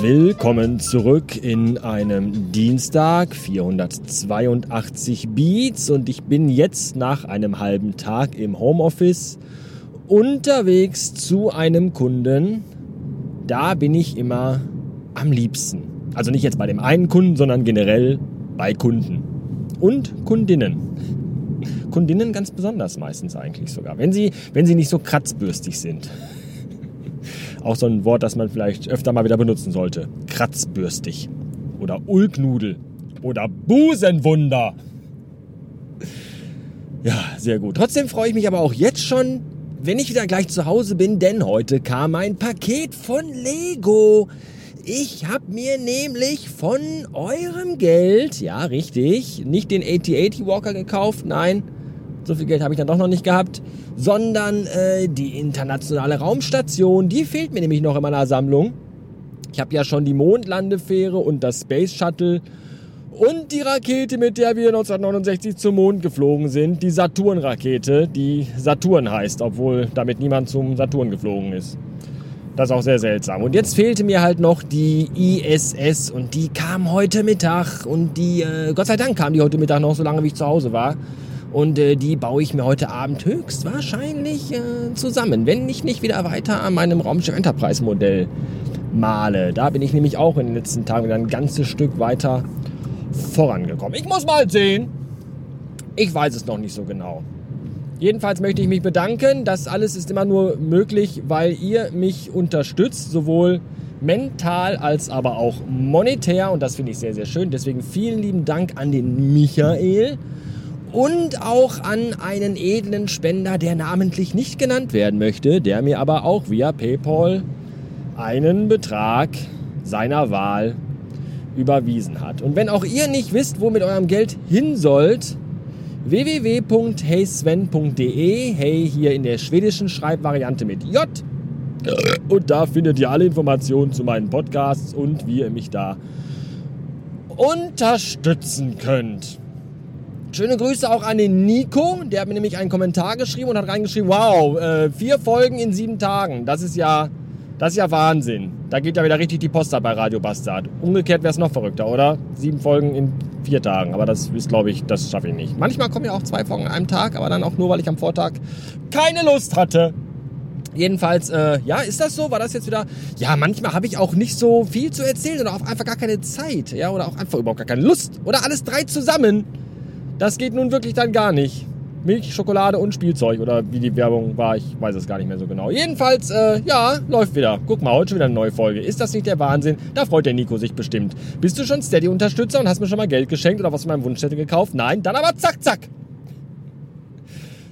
Willkommen zurück in einem Dienstag, 482 Beats und ich bin jetzt nach einem halben Tag im Homeoffice unterwegs zu einem Kunden. Da bin ich immer am liebsten. Also nicht jetzt bei dem einen Kunden, sondern generell bei Kunden und Kundinnen. Kundinnen ganz besonders meistens eigentlich sogar, wenn sie, wenn sie nicht so kratzbürstig sind. Auch so ein Wort, das man vielleicht öfter mal wieder benutzen sollte. Kratzbürstig. Oder Ulknudel. Oder Busenwunder. Ja, sehr gut. Trotzdem freue ich mich aber auch jetzt schon, wenn ich wieder gleich zu Hause bin, denn heute kam ein Paket von Lego. Ich habe mir nämlich von eurem Geld, ja richtig, nicht den 8080 Walker gekauft, nein, so viel Geld habe ich dann doch noch nicht gehabt, sondern äh, die internationale Raumstation, die fehlt mir nämlich noch in meiner Sammlung. Ich habe ja schon die Mondlandefähre und das Space Shuttle und die Rakete, mit der wir 1969 zum Mond geflogen sind, die Saturn-Rakete, die Saturn heißt, obwohl damit niemand zum Saturn geflogen ist. Das ist auch sehr seltsam. Und jetzt fehlte mir halt noch die ISS und die kam heute Mittag und die, äh, Gott sei Dank kam die heute Mittag noch, so lange wie ich zu Hause war. Und äh, die baue ich mir heute Abend höchstwahrscheinlich äh, zusammen, wenn ich nicht wieder weiter an meinem Raumschiff Enterprise Modell male. Da bin ich nämlich auch in den letzten Tagen wieder ein ganzes Stück weiter vorangekommen. Ich muss mal sehen. Ich weiß es noch nicht so genau. Jedenfalls möchte ich mich bedanken. Das alles ist immer nur möglich, weil ihr mich unterstützt, sowohl mental als aber auch monetär. Und das finde ich sehr, sehr schön. Deswegen vielen lieben Dank an den Michael und auch an einen edlen Spender, der namentlich nicht genannt werden möchte, der mir aber auch via PayPal einen Betrag seiner Wahl überwiesen hat. Und wenn auch ihr nicht wisst, wo mit eurem Geld hin sollt, www.heysven.de, hey hier in der schwedischen Schreibvariante mit J. Und da findet ihr alle Informationen zu meinen Podcasts und wie ihr mich da unterstützen könnt. Schöne Grüße auch an den Nico, der hat mir nämlich einen Kommentar geschrieben und hat reingeschrieben, wow, äh, vier Folgen in sieben Tagen, das ist ja, das ist ja Wahnsinn. Da geht ja wieder richtig die Post ab bei Radio Bastard. Umgekehrt wäre es noch verrückter, oder? Sieben Folgen in vier Tagen, aber das ist, glaube ich, das schaffe ich nicht. Manchmal kommen ja auch zwei Folgen an einem Tag, aber dann auch nur, weil ich am Vortag keine Lust hatte. Jedenfalls, äh, ja, ist das so? War das jetzt wieder? Ja, manchmal habe ich auch nicht so viel zu erzählen oder auch einfach gar keine Zeit, ja, oder auch einfach überhaupt gar keine Lust oder alles drei zusammen. Das geht nun wirklich dann gar nicht. Milch, Schokolade und Spielzeug oder wie die Werbung war, ich weiß es gar nicht mehr so genau. Jedenfalls, äh, ja, läuft wieder. Guck mal, heute schon wieder eine neue Folge. Ist das nicht der Wahnsinn? Da freut der Nico sich bestimmt. Bist du schon Steady-Unterstützer und hast mir schon mal Geld geschenkt oder was von meinem Wunschstätte gekauft? Nein, dann aber zack, zack.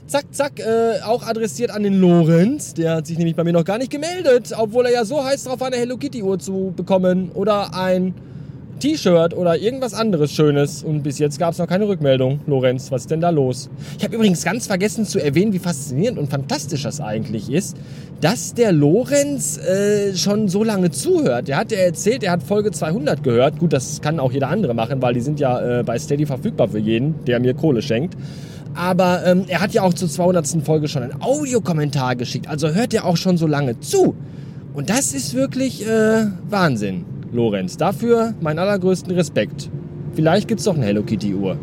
Zack, zack, äh, auch adressiert an den Lorenz. Der hat sich nämlich bei mir noch gar nicht gemeldet, obwohl er ja so heiß drauf war, eine Hello Kitty Uhr zu bekommen oder ein T-Shirt oder irgendwas anderes Schönes. Und bis jetzt gab es noch keine Rückmeldung. Lorenz, was ist denn da los? Ich habe übrigens ganz vergessen zu erwähnen, wie faszinierend und fantastisch das eigentlich ist, dass der Lorenz äh, schon so lange zuhört. Der hat ja erzählt, er hat Folge 200 gehört. Gut, das kann auch jeder andere machen, weil die sind ja äh, bei Steady verfügbar für jeden, der mir Kohle schenkt. Aber ähm, er hat ja auch zur 200. Folge schon einen Audiokommentar geschickt. Also hört er auch schon so lange zu. Und das ist wirklich äh, Wahnsinn. Lorenz. Dafür meinen allergrößten Respekt. Vielleicht gibt's doch eine Hello Kitty Uhr.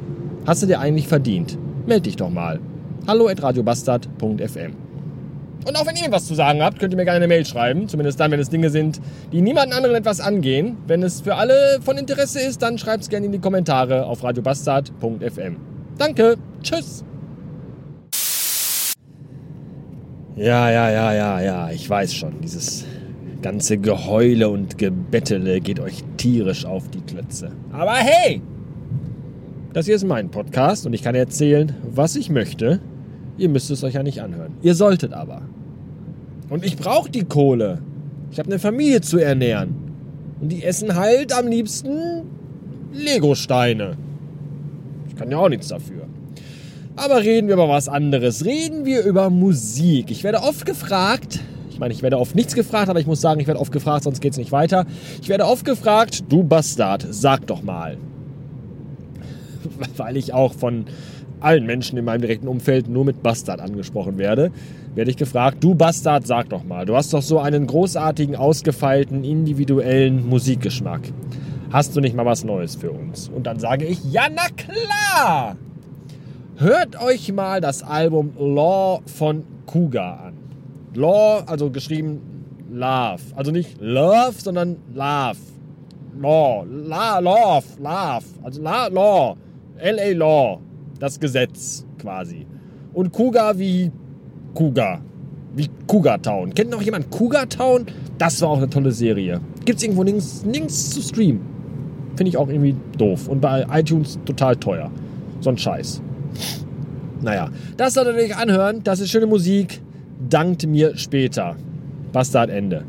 Hast du dir eigentlich verdient? Meld dich doch mal. Hallo at radiobastard.fm. Und auch wenn ihr was zu sagen habt, könnt ihr mir gerne eine Mail schreiben. Zumindest dann, wenn es Dinge sind, die niemanden anderen etwas angehen. Wenn es für alle von Interesse ist, dann schreibt es gerne in die Kommentare auf radiobastard.fm. Danke. Tschüss. Ja, ja, ja, ja, ja. Ich weiß schon. Dieses ganze Geheule und Gebettele geht euch tierisch auf die Klötze. Aber hey! Das hier ist mein Podcast und ich kann erzählen, was ich möchte. Ihr müsst es euch ja nicht anhören. Ihr solltet aber. Und ich brauche die Kohle. Ich habe eine Familie zu ernähren. Und die essen halt am liebsten Legosteine. Ich kann ja auch nichts dafür. Aber reden wir über was anderes. Reden wir über Musik. Ich werde oft gefragt, meine, ich werde oft nichts gefragt, aber ich muss sagen, ich werde oft gefragt, sonst geht es nicht weiter. Ich werde oft gefragt, du Bastard, sag doch mal. Weil ich auch von allen Menschen in meinem direkten Umfeld nur mit Bastard angesprochen werde, werde ich gefragt, du Bastard, sag doch mal, du hast doch so einen großartigen, ausgefeilten, individuellen Musikgeschmack. Hast du nicht mal was Neues für uns? Und dann sage ich, ja, na klar! Hört euch mal das Album Law von Kuga an. Law, also geschrieben Love. Also nicht Love, sondern Love. Law. La, love. Love. Also La, Law. L.A. Law. Das Gesetz quasi. Und Kuga wie Kuga. Wie Cougar Town. Kennt noch jemand Cougar Town? Das war auch eine tolle Serie. Gibt's irgendwo nirgends, nirgends zu streamen. Finde ich auch irgendwie doof. Und bei iTunes total teuer. So ein Scheiß. Naja, das solltet ihr euch anhören. Das ist schöne Musik. Dankt mir später. Bastard Ende.